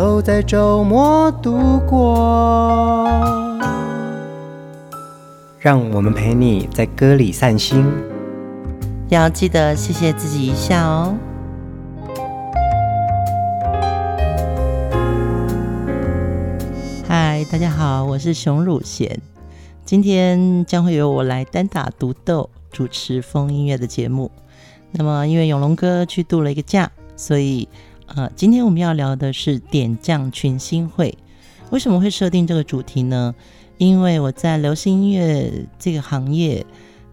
都在周末度过。让我们陪你在歌里散心，要记得谢谢自己一下哦。嗨，大家好，我是熊汝贤，今天将会由我来单打独斗主持风音乐的节目。那么，因为永龙哥去度了一个假，所以呃，今天我们要聊的是点将群星会。为什么会设定这个主题呢？因为我在流行音乐这个行业，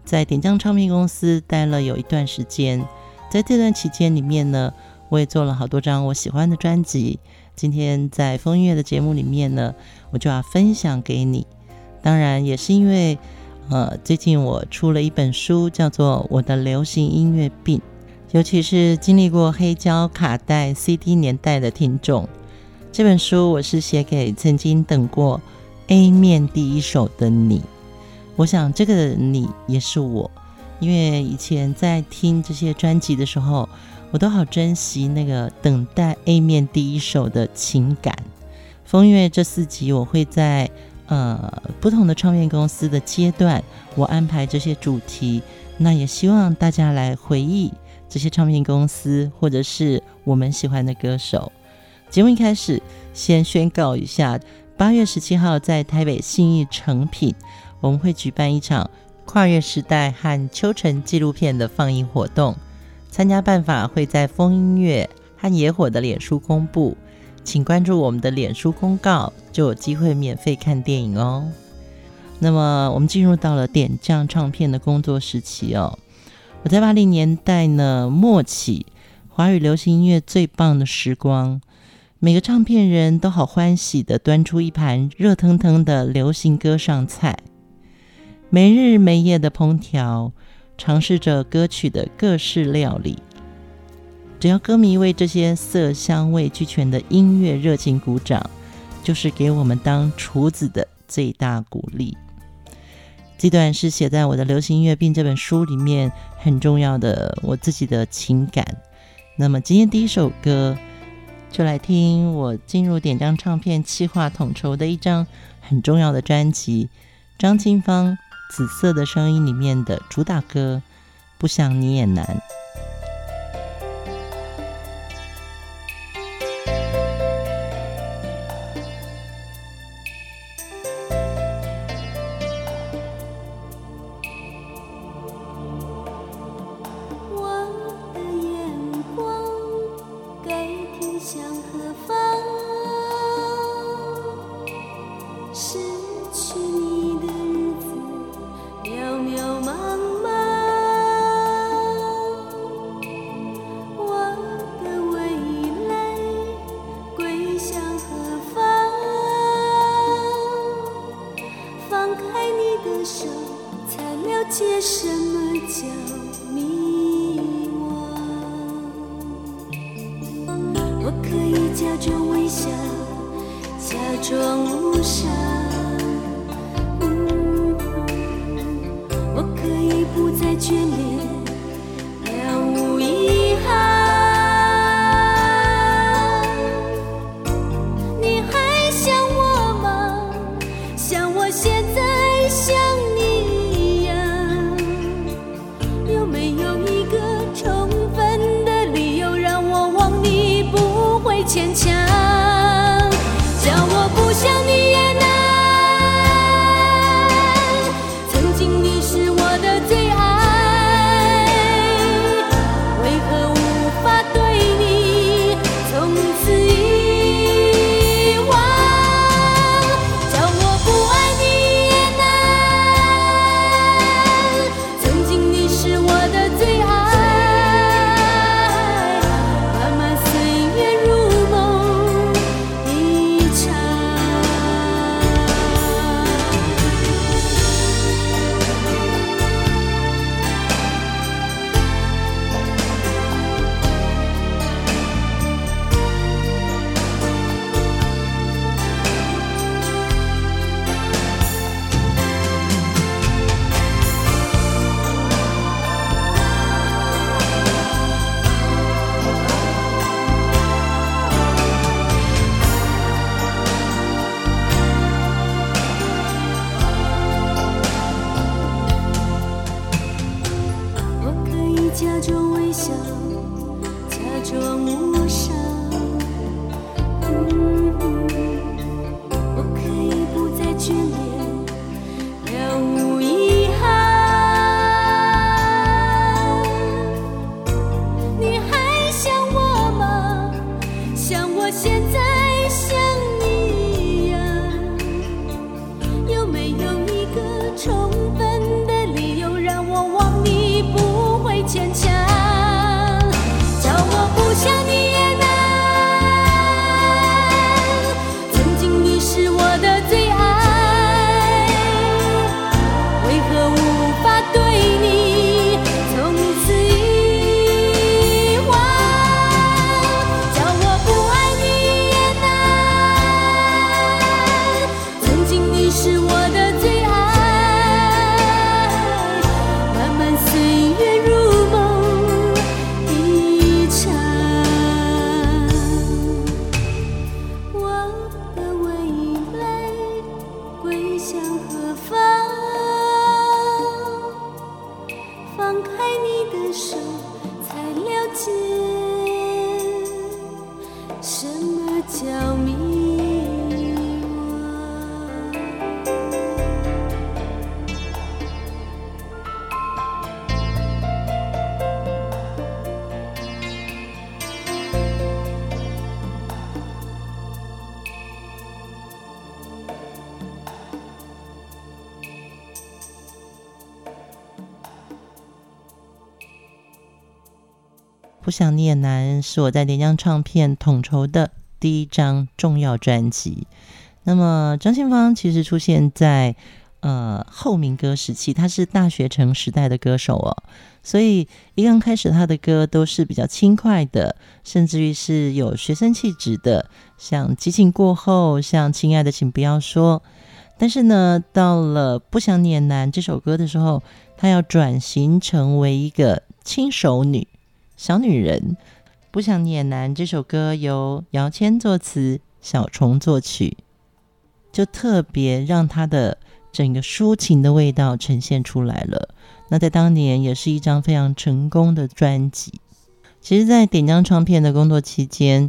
在点将唱片公司待了有一段时间，在这段期间里面呢，我也做了好多张我喜欢的专辑。今天在风音乐的节目里面呢，我就要分享给你。当然也是因为，呃，最近我出了一本书，叫做《我的流行音乐病》，尤其是经历过黑胶、卡带、CD 年代的听众，这本书我是写给曾经等过。A 面第一首的你，我想这个你也是我，因为以前在听这些专辑的时候，我都好珍惜那个等待 A 面第一首的情感。风月这四集，我会在呃不同的唱片公司的阶段，我安排这些主题，那也希望大家来回忆这些唱片公司或者是我们喜欢的歌手。节目一开始，先宣告一下。八月十七号在台北信义诚品，我们会举办一场跨越时代和秋成纪录片的放映活动。参加办法会在风音乐和野火的脸书公布，请关注我们的脸书公告，就有机会免费看电影哦。那么我们进入到了点将唱片的工作时期哦。我在八零年代呢末期，华语流行音乐最棒的时光。每个唱片人都好欢喜地端出一盘热腾腾的流行歌上菜，没日没夜的烹调，尝试着歌曲的各式料理。只要歌迷为这些色香味俱全的音乐热情鼓掌，就是给我们当厨子的最大鼓励。这段是写在我的《流行音乐病》这本书里面很重要的我自己的情感。那么今天第一首歌。就来听我进入点将唱片企划统筹的一张很重要的专辑，张清芳《紫色的声音》里面的主打歌《不想你也难》。我现在。念南是我在连江唱片统筹的第一张重要专辑。那么张清芳其实出现在呃后民歌时期，他是大学城时代的歌手哦，所以一刚开始他的歌都是比较轻快的，甚至于是有学生气质的，像《激情过后》、像《亲爱的，请不要说》。但是呢，到了《不想你也难》这首歌的时候，他要转型成为一个轻熟女。小女人，不想你也难。这首歌由姚谦作词，小虫作曲，就特别让他的整个抒情的味道呈现出来了。那在当年也是一张非常成功的专辑。其实，在点将唱片的工作期间，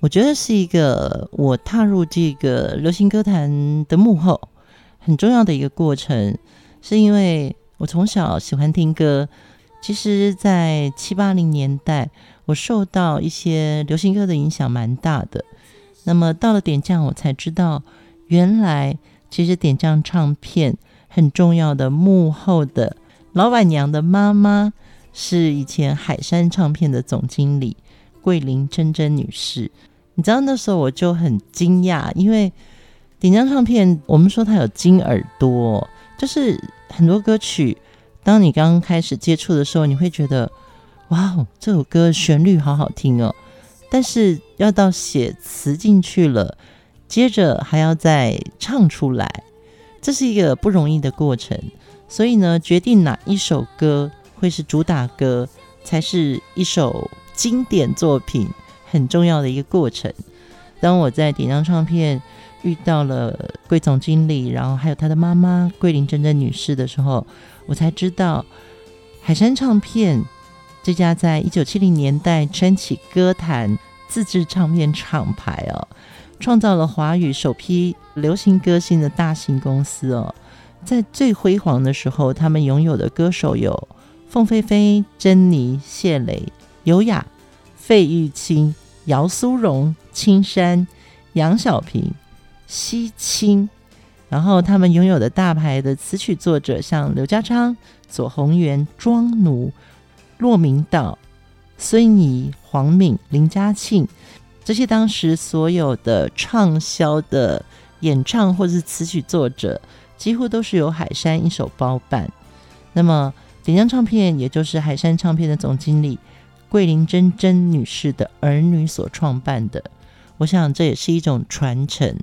我觉得是一个我踏入这个流行歌坛的幕后很重要的一个过程，是因为我从小喜欢听歌。其实，在七八零年代，我受到一些流行歌的影响蛮大的。那么到了点将，我才知道，原来其实点将唱片很重要的幕后的老板娘的妈妈，是以前海山唱片的总经理桂林珍珍女士。你知道那时候我就很惊讶，因为点将唱片，我们说它有金耳朵，就是很多歌曲。当你刚开始接触的时候，你会觉得，哇哦，这首歌旋律好好听哦。但是要到写词进去了，接着还要再唱出来，这是一个不容易的过程。所以呢，决定哪一首歌会是主打歌，才是一首经典作品很重要的一个过程。当我在点将唱片遇到了桂总经理，然后还有他的妈妈桂林真真女士的时候，我才知道，海山唱片这家在一九七零年代撑起歌坛自制唱片厂牌哦，创造了华语首批流行歌星的大型公司哦。在最辉煌的时候，他们拥有的歌手有凤飞飞、珍妮、谢蕾、优雅、费玉清、姚苏蓉、青山、杨小萍、西青。然后他们拥有的大牌的词曲作者，像刘家昌、左宏元、庄奴、骆明道、孙仪、黄敏、林嘉庆，这些当时所有的畅销的演唱或是词曲作者，几乎都是由海山一手包办。那么点将唱片，也就是海山唱片的总经理桂林真真女士的儿女所创办的，我想这也是一种传承。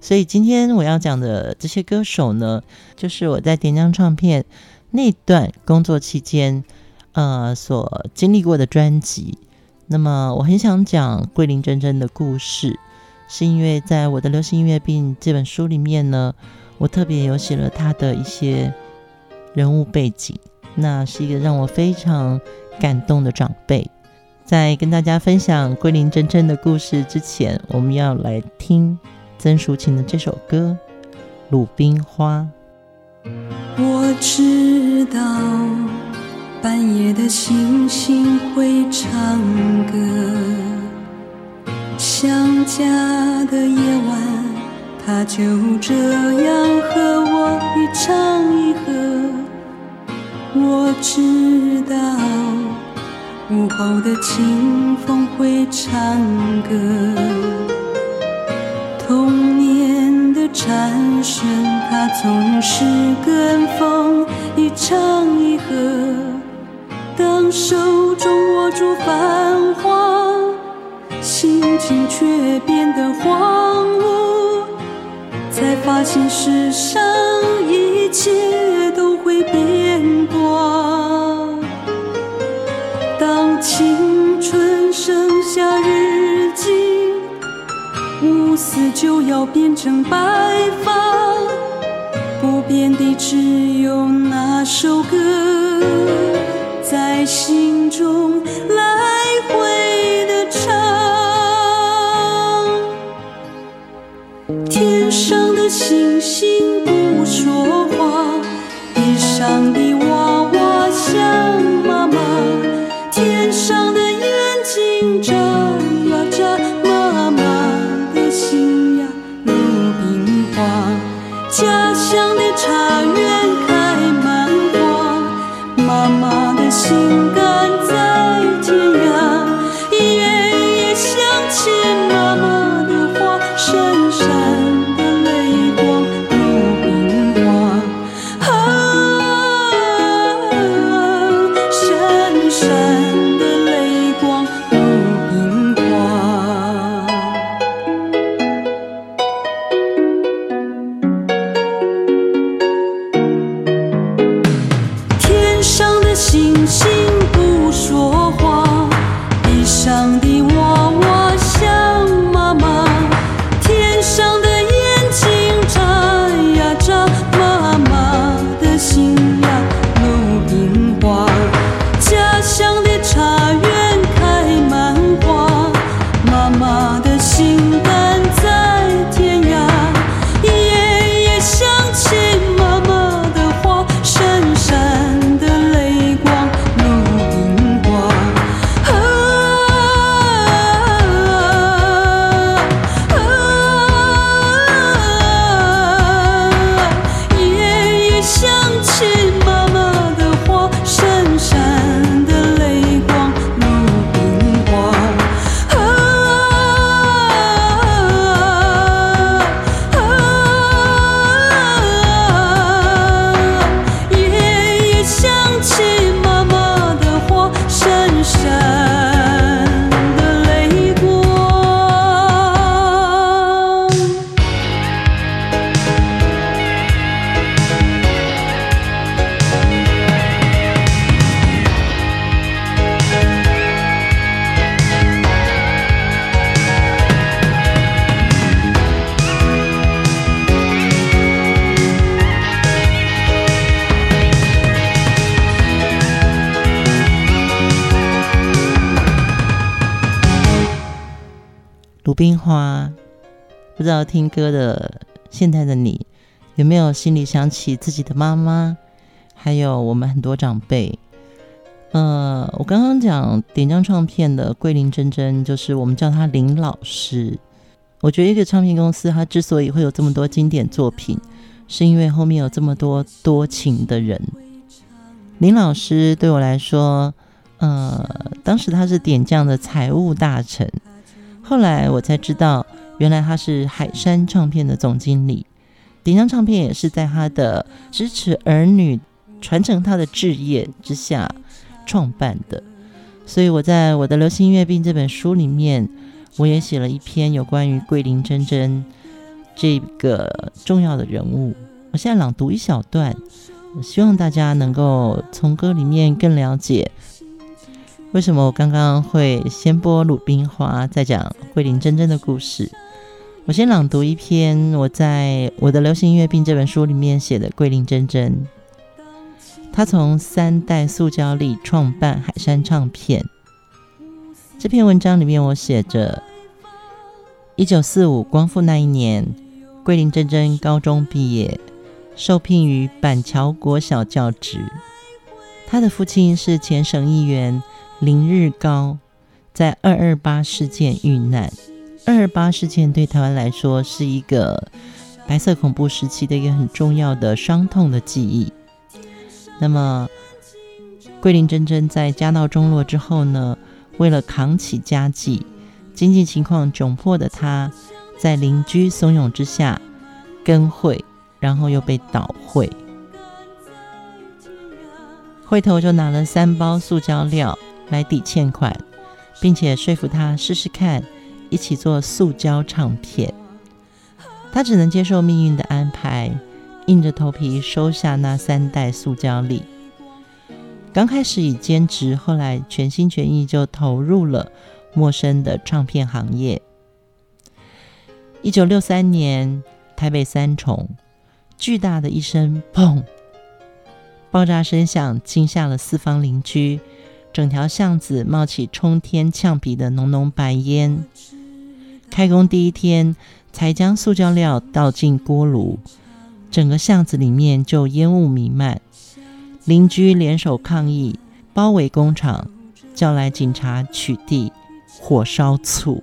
所以今天我要讲的这些歌手呢，就是我在点将唱片那段工作期间，呃，所经历过的专辑。那么我很想讲桂林真真的故事，是因为在我的《流行音乐病》这本书里面呢，我特别有写了他的一些人物背景。那是一个让我非常感动的长辈。在跟大家分享桂林真真的故事之前，我们要来听。曾淑琴的这首歌《鲁冰花》，我知道半夜的星星会唱歌。想家的夜晚，他就这样和我一唱一和。我知道午后的清风会唱歌，童年的蝉声，它总是跟风一唱一和。当手中握住繁华，心情却变得荒芜，才发现世上一切都会变卦。丝就要变成白发，不变的只有那首歌，在心中来回冰花，不知道听歌的现在的你，有没有心里想起自己的妈妈，还有我们很多长辈？呃，我刚刚讲点将唱片的桂林真真，就是我们叫她林老师。我觉得一个唱片公司，它之所以会有这么多经典作品，是因为后面有这么多多情的人。林老师对我来说，呃，当时他是点将的财务大臣。后来我才知道，原来他是海山唱片的总经理。点将唱片也是在他的支持儿女传承他的志业之下创办的。所以我在我的流行音乐病这本书里面，我也写了一篇有关于桂林真真这个重要的人物。我现在朗读一小段，希望大家能够从歌里面更了解。为什么我刚刚会先播鲁冰花，再讲桂林真真的故事？我先朗读一篇我在我的流行音乐病这本书里面写的桂林真真。他从三代塑胶里创办海山唱片。这篇文章里面我写着：一九四五光复那一年，桂林真真高中毕业，受聘于板桥国小教职。他的父亲是前省议员。林日高在二二八事件遇难，二二八事件对台湾来说是一个白色恐怖时期的一个很重要的伤痛的记忆。那么，桂林真真在家道中落之后呢，为了扛起家计，经济情况窘迫的她，在邻居怂恿之下跟会，然后又被倒会。会头就拿了三包塑胶料来抵欠款，并且说服他试试看，一起做塑胶唱片。他只能接受命运的安排，硬着头皮收下那三袋塑胶粒。刚开始以兼职，后来全心全意就投入了陌生的唱片行业。一九六三年，台北三重，巨大的一声“砰”，爆炸声响惊吓了四方邻居，整条巷子冒起冲天呛鼻的浓浓白烟。开工第一天，才将塑胶料倒进锅炉，整个巷子里面就烟雾弥漫。邻居联手抗议，包围工厂，叫来警察取缔，火烧醋。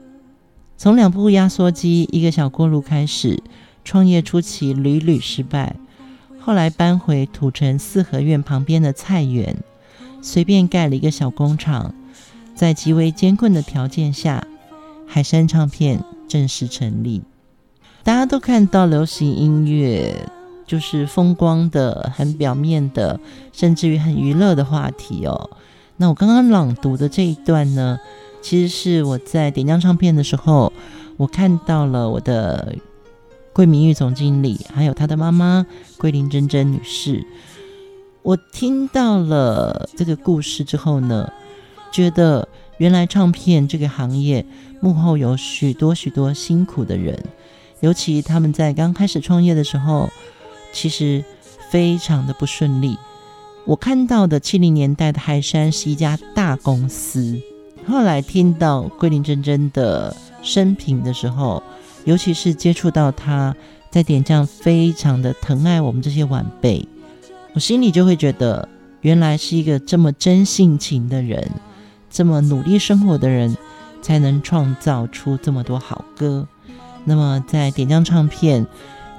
从两部压缩机、一个小锅炉开始，创业初期屡屡失败。后来搬回土城四合院旁边的菜园，随便盖了一个小工厂。在极为艰困的条件下，海山唱片正式成立。大家都看到流行音乐。就是风光的、很表面的，甚至于很娱乐的话题哦。那我刚刚朗读的这一段呢，其实是我在点将唱片的时候，我看到了我的桂明玉总经理，还有他的妈妈桂林珍珍女士。我听到了这个故事之后呢，觉得原来唱片这个行业幕后有许多许多辛苦的人，尤其他们在刚开始创业的时候。其实非常的不顺利。我看到的七零年代的海山是一家大公司。后来听到桂林真真的生平的时候，尤其是接触到他在点将非常的疼爱我们这些晚辈，我心里就会觉得，原来是一个这么真性情的人，这么努力生活的人，才能创造出这么多好歌。那么在点将唱片。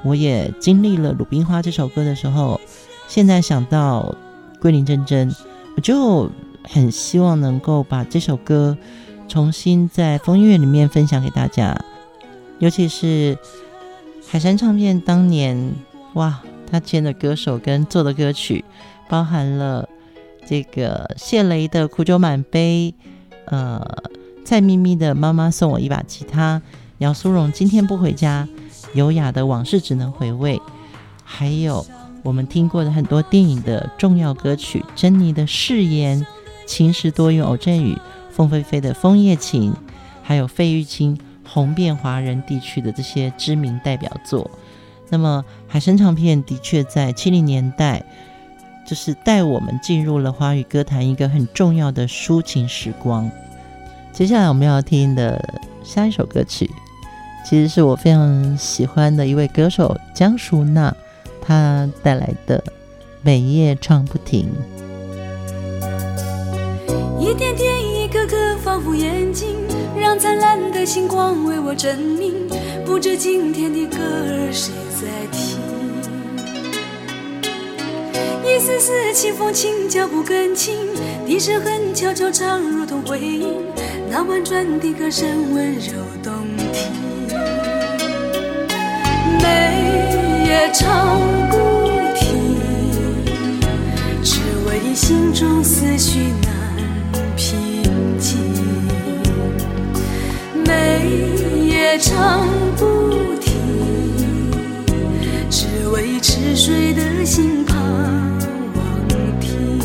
我也经历了《鲁冰花》这首歌的时候，现在想到桂林真真，我就很希望能够把这首歌重新在风音乐里面分享给大家。尤其是海山唱片当年，哇，他签的歌手跟做的歌曲，包含了这个谢雷的《苦酒满杯》，呃，蔡咪咪的《妈妈送我一把吉他》，姚苏蓉《今天不回家》。优雅的往事只能回味，还有我们听过的很多电影的重要歌曲，珍妮的誓言、情时多云偶阵雨、凤飞飞的枫叶情，还有费玉清红遍华人地区的这些知名代表作。那么海山唱片的确在七零年代，就是带我们进入了华语歌坛一个很重要的抒情时光。接下来我们要听的下一首歌曲。其实是我非常喜欢的一位歌手江淑娜，她带来的《每夜唱不停》。一点点，一个个，仿佛眼睛，让灿烂的星光为我证明。不知今天的歌儿谁在听？一丝丝清风轻，脚步更轻，笛声很悄悄唱，如同回音。那婉转的歌声温柔动听。每夜唱不停，只为心中思绪难平静。每夜唱不停，为迟睡的心盼望听。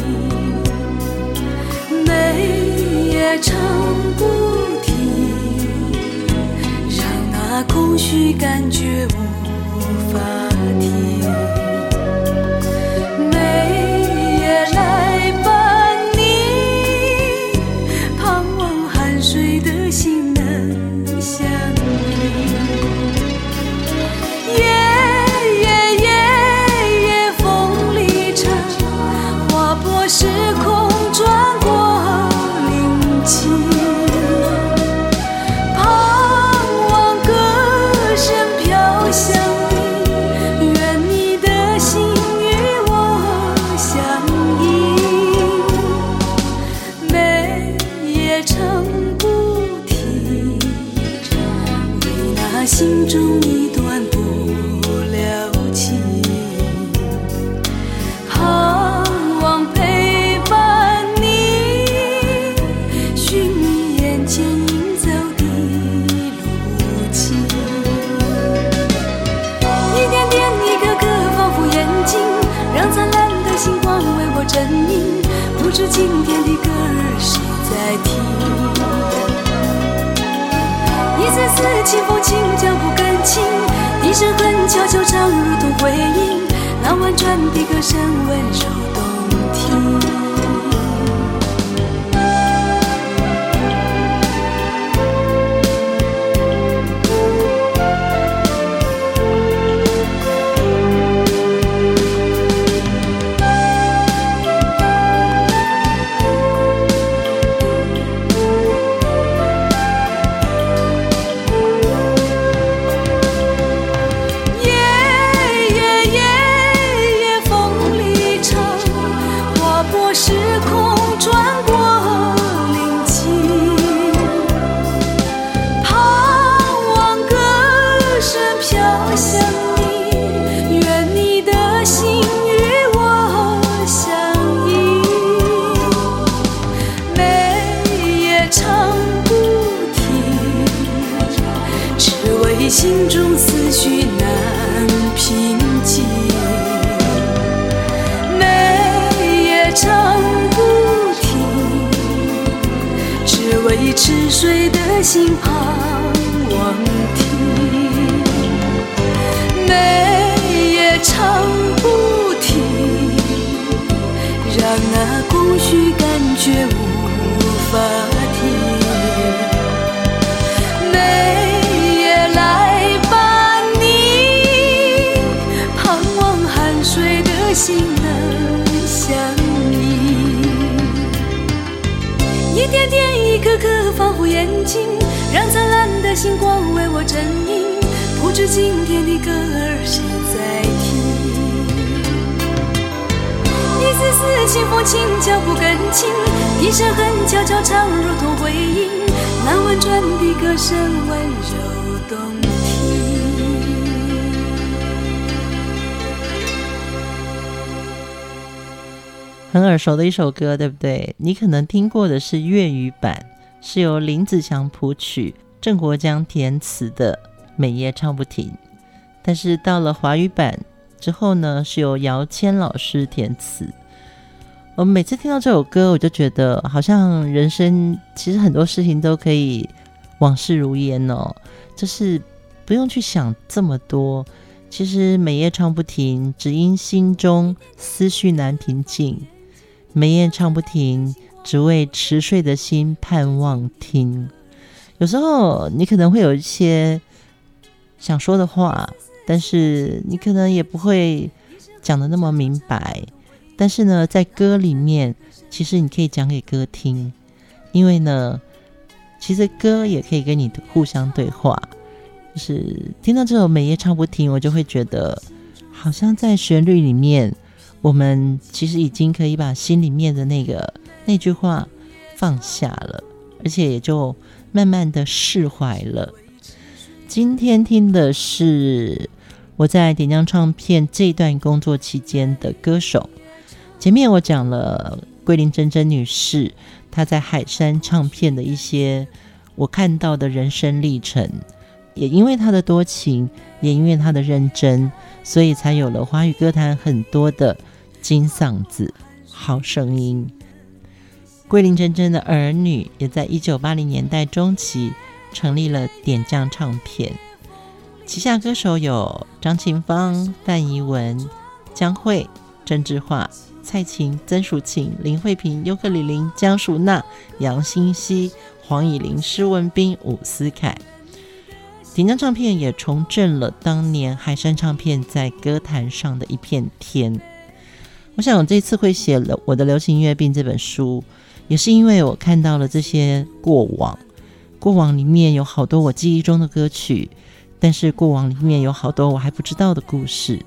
每夜唱不停，让那空虚感觉无。法心中思绪难平静，每夜唱不停，只为痴睡的心盼望听。每夜唱不停，让那空虚感觉无眼睛，让灿烂的星光为我证明。不知今天的歌儿谁在听？一丝丝清风轻，脚步更轻，低声哼悄悄唱，如同回音。那婉转的歌声温柔动听。很耳熟的一首歌，对不对？你可能听过的是粤语版，是由林子祥谱曲、郑国江填词的《每夜唱不停》。但是到了华语版之后呢，是由姚谦老师填词。我每次听到这首歌，我就觉得好像人生其实很多事情都可以往事如烟哦，就是不用去想这么多。其实每夜唱不停，只因心中思绪难平静。每夜唱不停，只为迟睡的心盼望听。有时候你可能会有一些想说的话，但是你可能也不会讲的那么明白。但是呢，在歌里面，其实你可以讲给歌听，因为呢，其实歌也可以跟你互相对话。就是听到这首《每夜唱不停》，我就会觉得好像在旋律里面。我们其实已经可以把心里面的那个那句话放下了，而且也就慢慢的释怀了。今天听的是我在点将唱片这段工作期间的歌手。前面我讲了桂林真真女士，她在海山唱片的一些我看到的人生历程，也因为她的多情，也因为她的认真，所以才有了华语歌坛很多的。金嗓子，好声音。桂林真真的儿女也在一九八零年代中期成立了点将唱片，旗下歌手有张清芳、范怡文、江蕙、郑智化、蔡琴、曾淑琴、林慧萍、尤克里林、江淑娜、杨新希、黄乙玲、施文彬、伍思凯。点将唱片也重振了当年海山唱片在歌坛上的一片天。我想我这次会写了我的流行音乐病这本书，也是因为我看到了这些过往。过往里面有好多我记忆中的歌曲，但是过往里面有好多我还不知道的故事。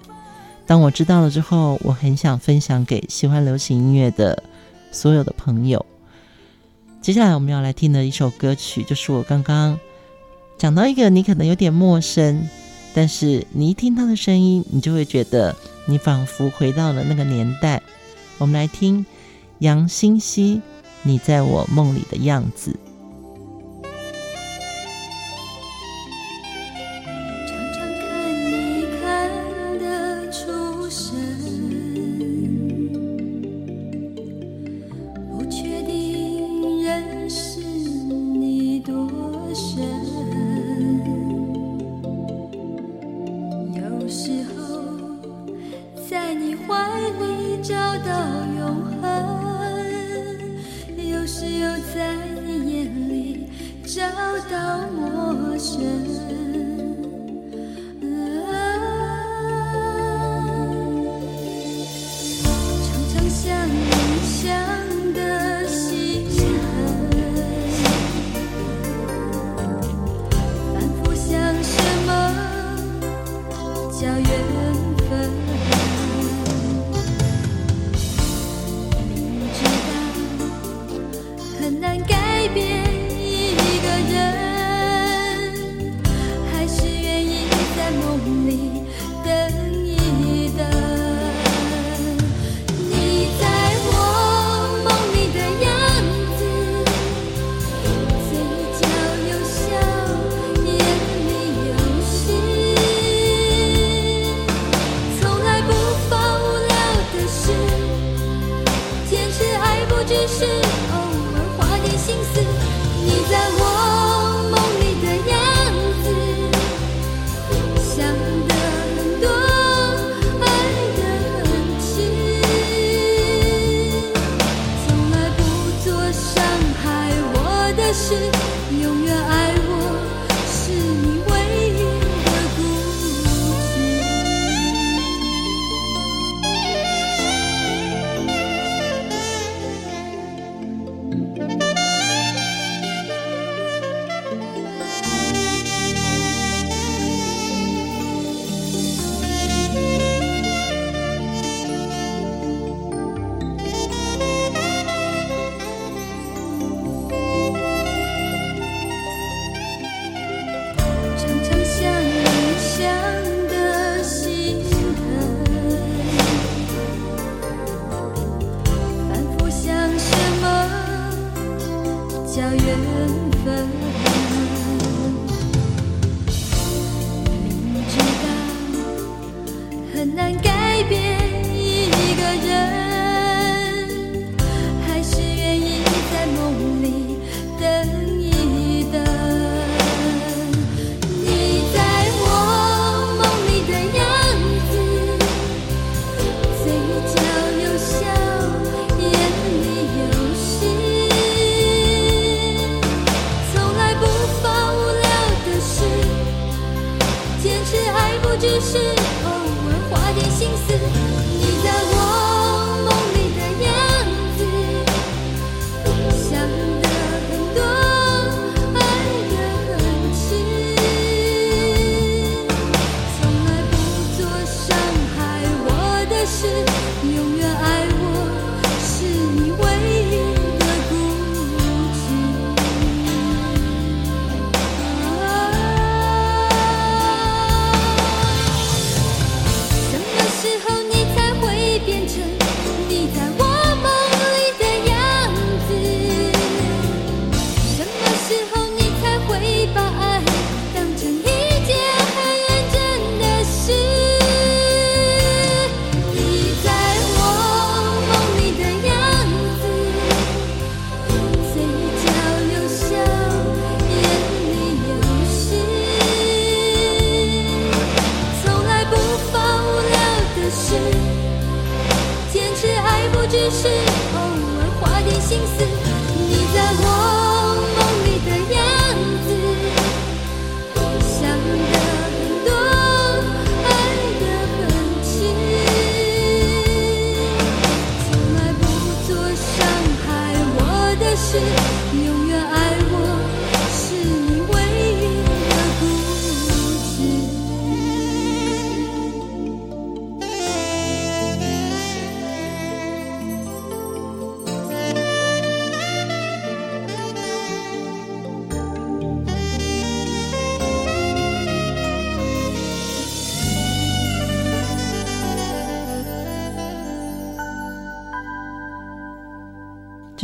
当我知道了之后，我很想分享给喜欢流行音乐的所有的朋友。接下来我们要来听的一首歌曲，就是我刚刚讲到一个你可能有点陌生，但是你一听他的声音，你就会觉得你仿佛回到了那个年代。我们来听杨新希《你在我梦里的样子》。找到陌生。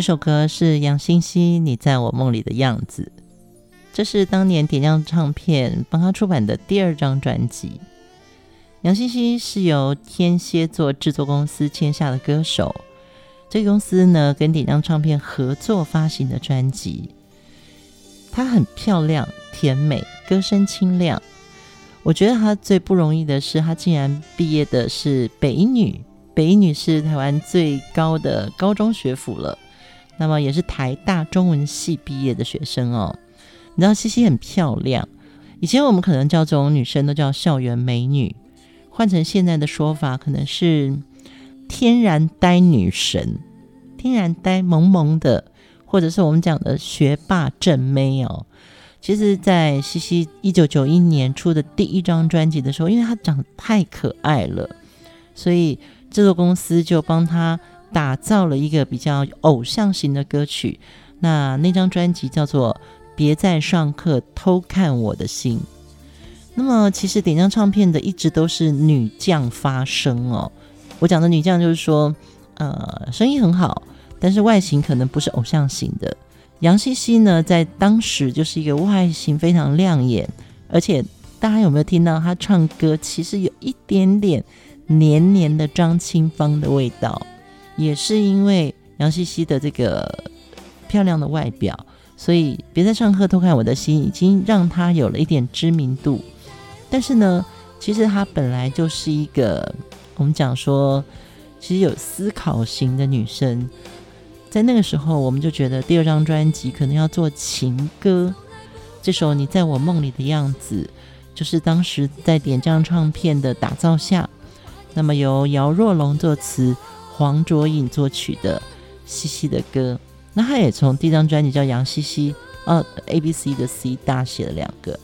这首歌是杨欣希《你在我梦里的样子》，这是当年点将唱片帮他出版的第二张专辑。杨欣希是由天蝎座制作公司签下的歌手，这个公司呢跟点将唱片合作发行的专辑。她很漂亮、甜美，歌声清亮。我觉得她最不容易的是，她竟然毕业的是北女。北女是台湾最高的高中学府了。那么也是台大中文系毕业的学生哦。你知道西西很漂亮，以前我们可能叫这种女生都叫校园美女，换成现在的说法，可能是天然呆女神，天然呆萌萌的，或者是我们讲的学霸正妹哦。其实，在西西一九九一年出的第一张专辑的时候，因为她长得太可爱了，所以制作公司就帮她。打造了一个比较偶像型的歌曲，那那张专辑叫做《别在上课偷看我的心》。那么，其实点将唱片的一直都是女将发声哦。我讲的女将就是说，呃，声音很好，但是外形可能不是偶像型的。杨希希呢，在当时就是一个外形非常亮眼，而且大家有没有听到她唱歌，其实有一点点黏黏的张清芳的味道。也是因为杨西西的这个漂亮的外表，所以别在上课偷看我的心，已经让她有了一点知名度。但是呢，其实她本来就是一个我们讲说，其实有思考型的女生。在那个时候，我们就觉得第二张专辑可能要做情歌。这首你在我梦里的样子，就是当时在点将唱片的打造下，那么由姚若龙作词。黄卓颖作曲的西西的歌，那他也从第一张专辑叫《杨西西》，哦，A B C 的 C 大写了两个，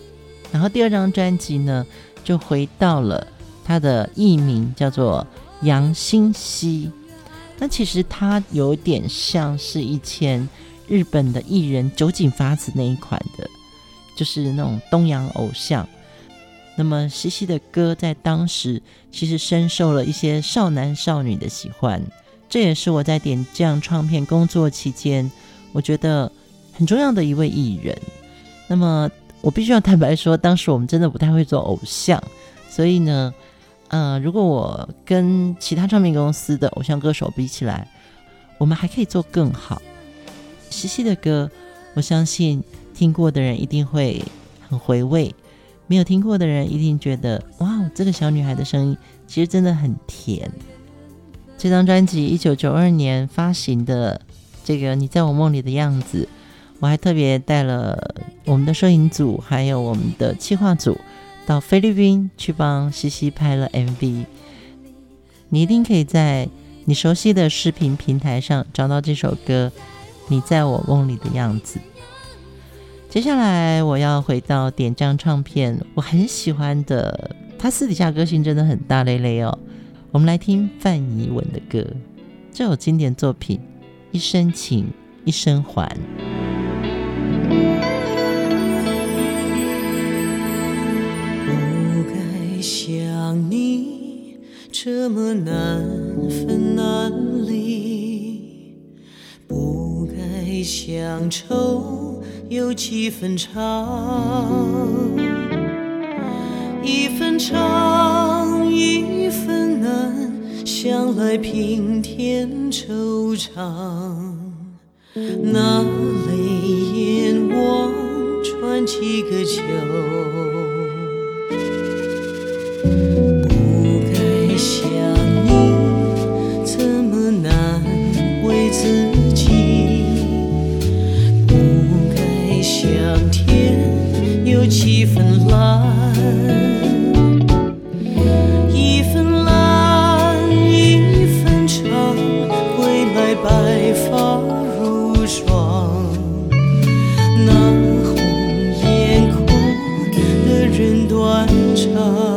然后第二张专辑呢，就回到了他的艺名叫做杨新西。那其实他有点像是以前日本的艺人酒井法子那一款的，就是那种东洋偶像。那么西西的歌在当时其实深受了一些少男少女的喜欢，这也是我在点将唱片工作期间，我觉得很重要的一位艺人。那么我必须要坦白说，当时我们真的不太会做偶像，所以呢，呃，如果我跟其他唱片公司的偶像歌手比起来，我们还可以做更好。西西的歌，我相信听过的人一定会很回味。没有听过的人一定觉得，哇，这个小女孩的声音其实真的很甜。这张专辑一九九二年发行的，这个你在我梦里的样子，我还特别带了我们的摄影组，还有我们的企划组到菲律宾去帮西西拍了 MV。你一定可以在你熟悉的视频平台上找到这首歌《你在我梦里的样子》。接下来我要回到点将唱片，我很喜欢的，他私底下歌性真的很大咧咧哦。我们来听范怡文的歌，这首经典作品《一生情，一生还》。不该想你这么难分难离，不该乡愁。有几分长，一分长，一分难，向来平添惆怅。那泪眼望穿几个秋。七分懒一分懒一分长归来白发如霜那红颜枯的人断肠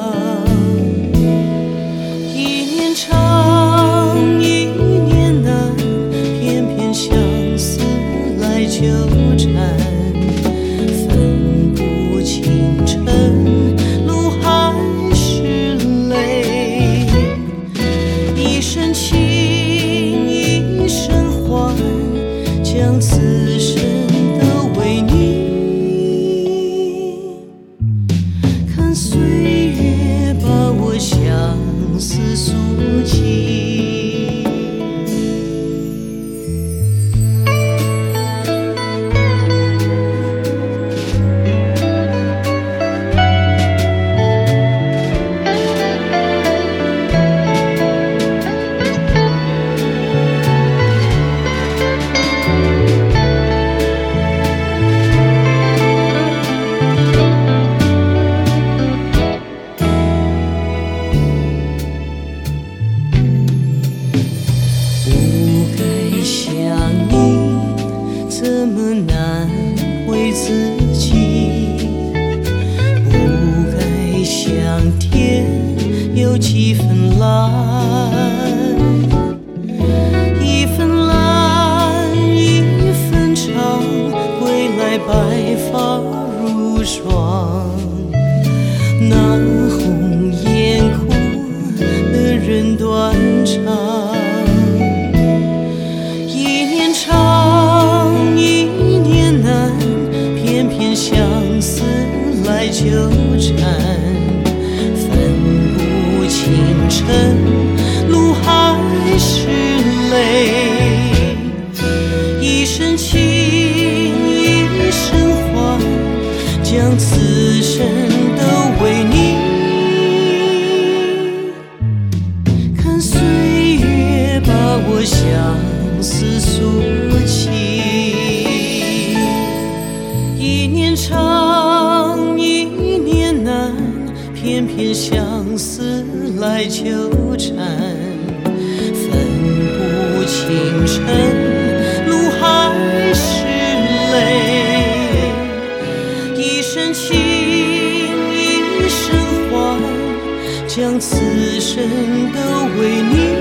发如霜。那红颜苦的人断肠，一年长，一年难，偏偏相思来纠缠，分不清尘。纠缠分不清晨露还是泪。一生情一生还将此生都为你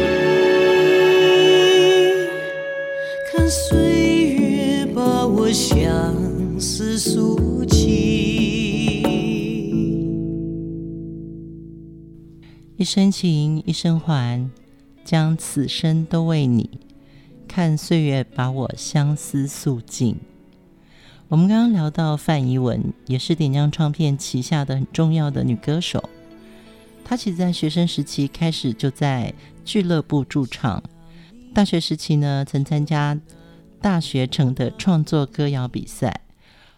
深情，一生还，将此生都为你。看岁月把我相思诉尽。我们刚刚聊到范怡文，也是点将唱片旗下的很重要的女歌手。她其实在学生时期开始就在俱乐部驻唱，大学时期呢，曾参加大学城的创作歌谣比赛。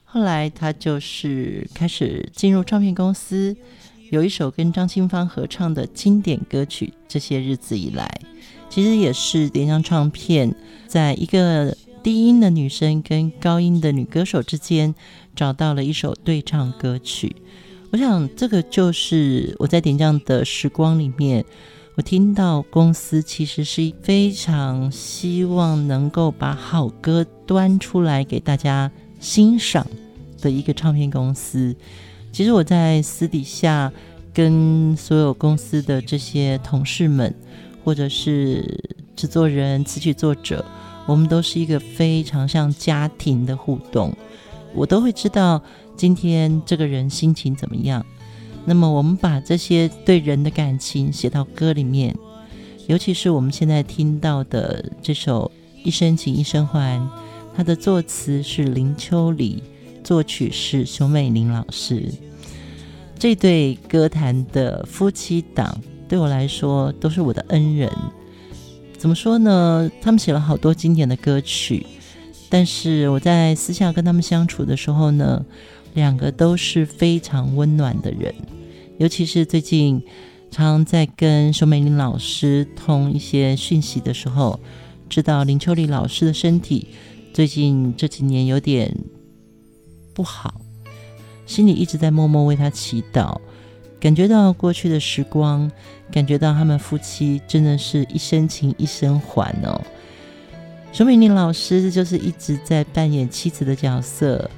后来她就是开始进入唱片公司。有一首跟张清芳合唱的经典歌曲，这些日子以来，其实也是点将唱片在一个低音的女生跟高音的女歌手之间找到了一首对唱歌曲。我想，这个就是我在点将的时光里面，我听到公司其实是非常希望能够把好歌端出来给大家欣赏的一个唱片公司。其实我在私底下跟所有公司的这些同事们，或者是制作人、词曲作者，我们都是一个非常像家庭的互动。我都会知道今天这个人心情怎么样。那么我们把这些对人的感情写到歌里面，尤其是我们现在听到的这首《一生情，一生还》，它的作词是林秋离。作曲是熊美玲老师，这对歌坛的夫妻档对我来说都是我的恩人。怎么说呢？他们写了好多经典的歌曲，但是我在私下跟他们相处的时候呢，两个都是非常温暖的人。尤其是最近常在跟熊美玲老师通一些讯息的时候，知道林秋离老师的身体最近这几年有点。不好，心里一直在默默为他祈祷，感觉到过去的时光，感觉到他们夫妻真的是一生情一生还哦。熊美玲老师就是一直在扮演妻子的角色，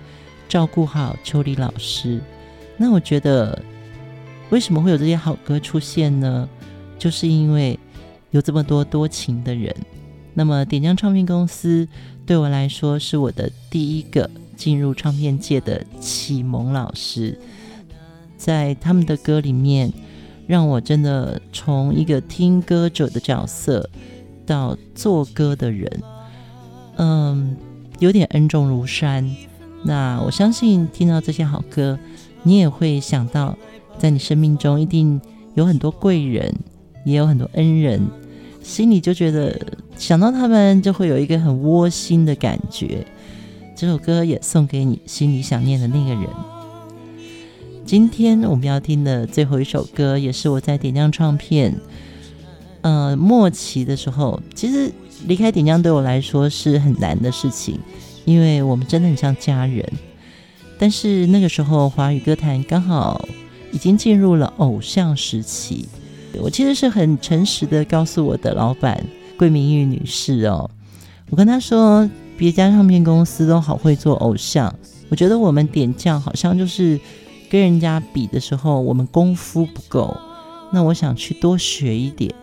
照顾好秋离老师。那我觉得，为什么会有这些好歌出现呢？就是因为有这么多多情的人。那么点将唱片公司对我来说是我的第一个。进入唱片界的启蒙老师，在他们的歌里面，让我真的从一个听歌者的角色到做歌的人，嗯，有点恩重如山。那我相信听到这些好歌，你也会想到在你生命中一定有很多贵人，也有很多恩人，心里就觉得想到他们就会有一个很窝心的感觉。这首歌也送给你心里想念的那个人。今天我们要听的最后一首歌，也是我在点亮唱片呃末期的时候，其实离开点亮对我来说是很难的事情，因为我们真的很像家人。但是那个时候华语歌坛刚好已经进入了偶像时期，我其实是很诚实的告诉我的老板桂明玉女士哦，我跟她说，别家唱片公司都好会做偶像，我觉得我们点将好像就是。跟人家比的时候，我们功夫不够，那我想去多学一点。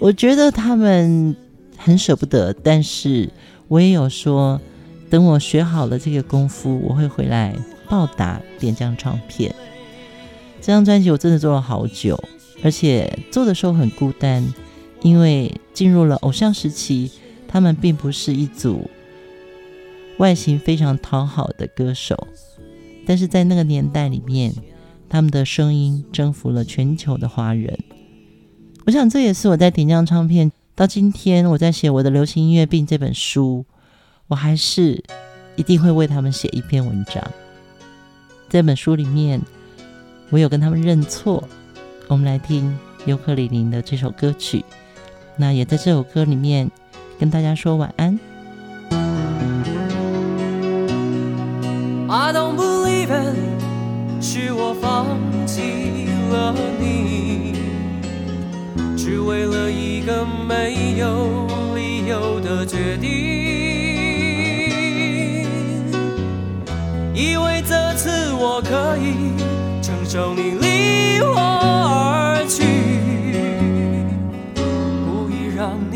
我觉得他们很舍不得，但是我也有说，等我学好了这个功夫，我会回来报答点将唱片。这张专辑我真的做了好久，而且做的时候很孤单，因为进入了偶像时期，他们并不是一组外形非常讨好的歌手。但是在那个年代里面，他们的声音征服了全球的华人。我想这也是我在点将唱片到今天，我在写我的流行音乐病这本书，我还是一定会为他们写一篇文章。这本书里面，我有跟他们认错。我们来听尤克里里的这首歌曲，那也在这首歌里面跟大家说晚安 i don't believe。是我放弃了你，只为了一个没有理由的决定。以为这次我可以承受你离我而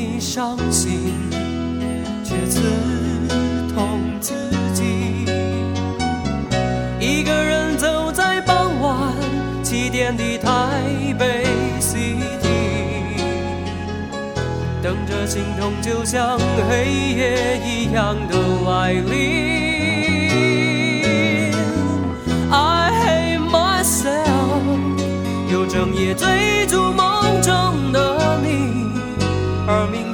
你伤心，却刺痛自己。一个人走在傍晚七点的台北 City，等着心痛就像黑夜一样的来临。I hate myself，又整夜追逐梦中的，而明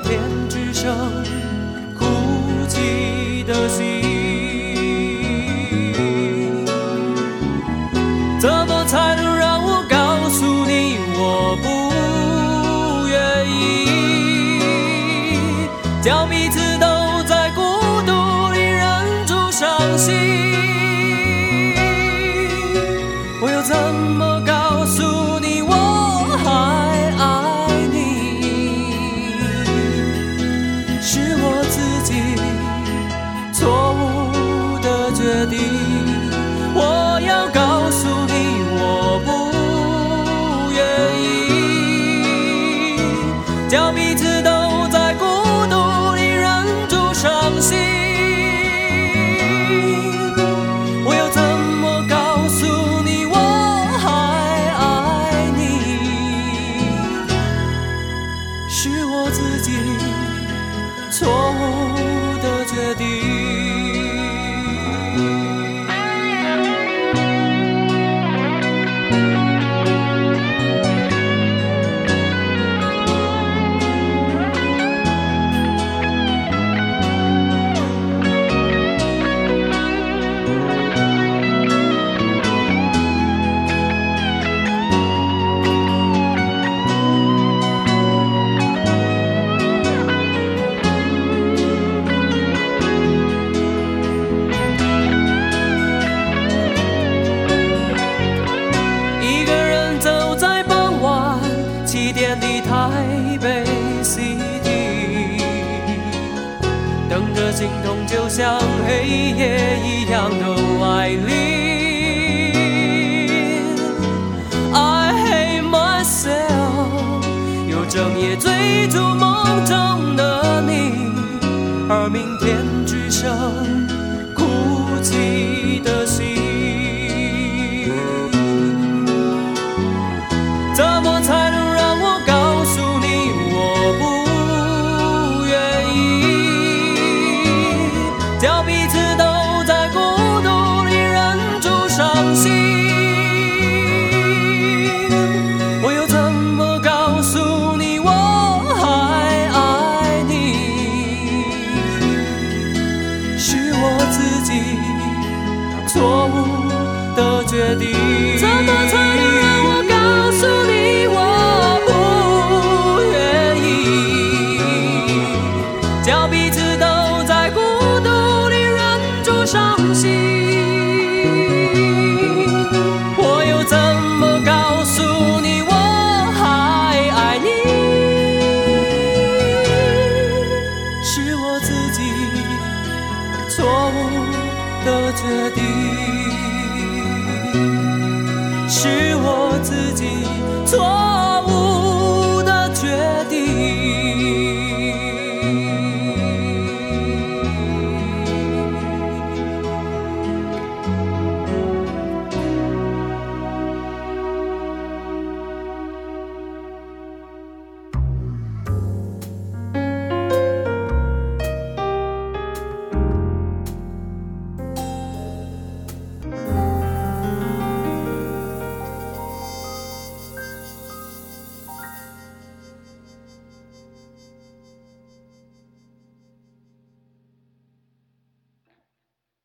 Sí.